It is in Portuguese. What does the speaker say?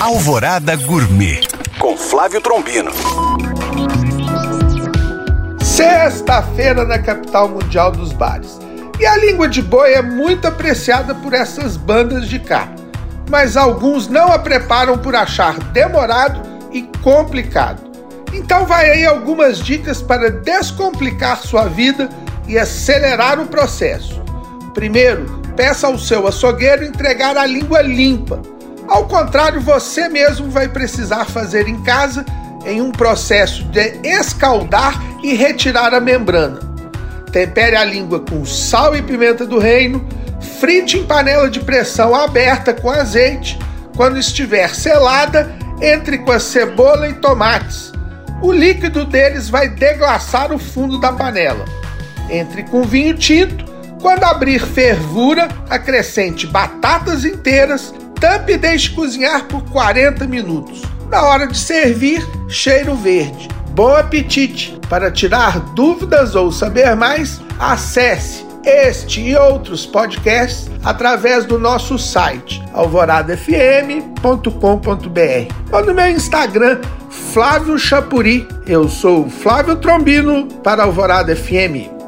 Alvorada Gourmet com Flávio Trombino. Sexta-feira na capital mundial dos bares. E a língua de boi é muito apreciada por essas bandas de cá. Mas alguns não a preparam por achar demorado e complicado. Então vai aí algumas dicas para descomplicar sua vida e acelerar o processo. Primeiro, peça ao seu açougueiro entregar a língua limpa. Ao contrário, você mesmo vai precisar fazer em casa em um processo de escaldar e retirar a membrana. Tempere a língua com sal e pimenta do reino, frite em panela de pressão aberta com azeite. Quando estiver selada, entre com a cebola e tomates. O líquido deles vai deglaçar o fundo da panela. Entre com vinho tinto. Quando abrir fervura, acrescente batatas inteiras, tampe e deixe cozinhar por 40 minutos. Na hora de servir, cheiro verde. Bom apetite! Para tirar dúvidas ou saber mais, acesse este e outros podcasts através do nosso site alvoradafm.com.br ou no meu Instagram Flávio Chapuri. Eu sou Flávio Trombino para Alvorada FM.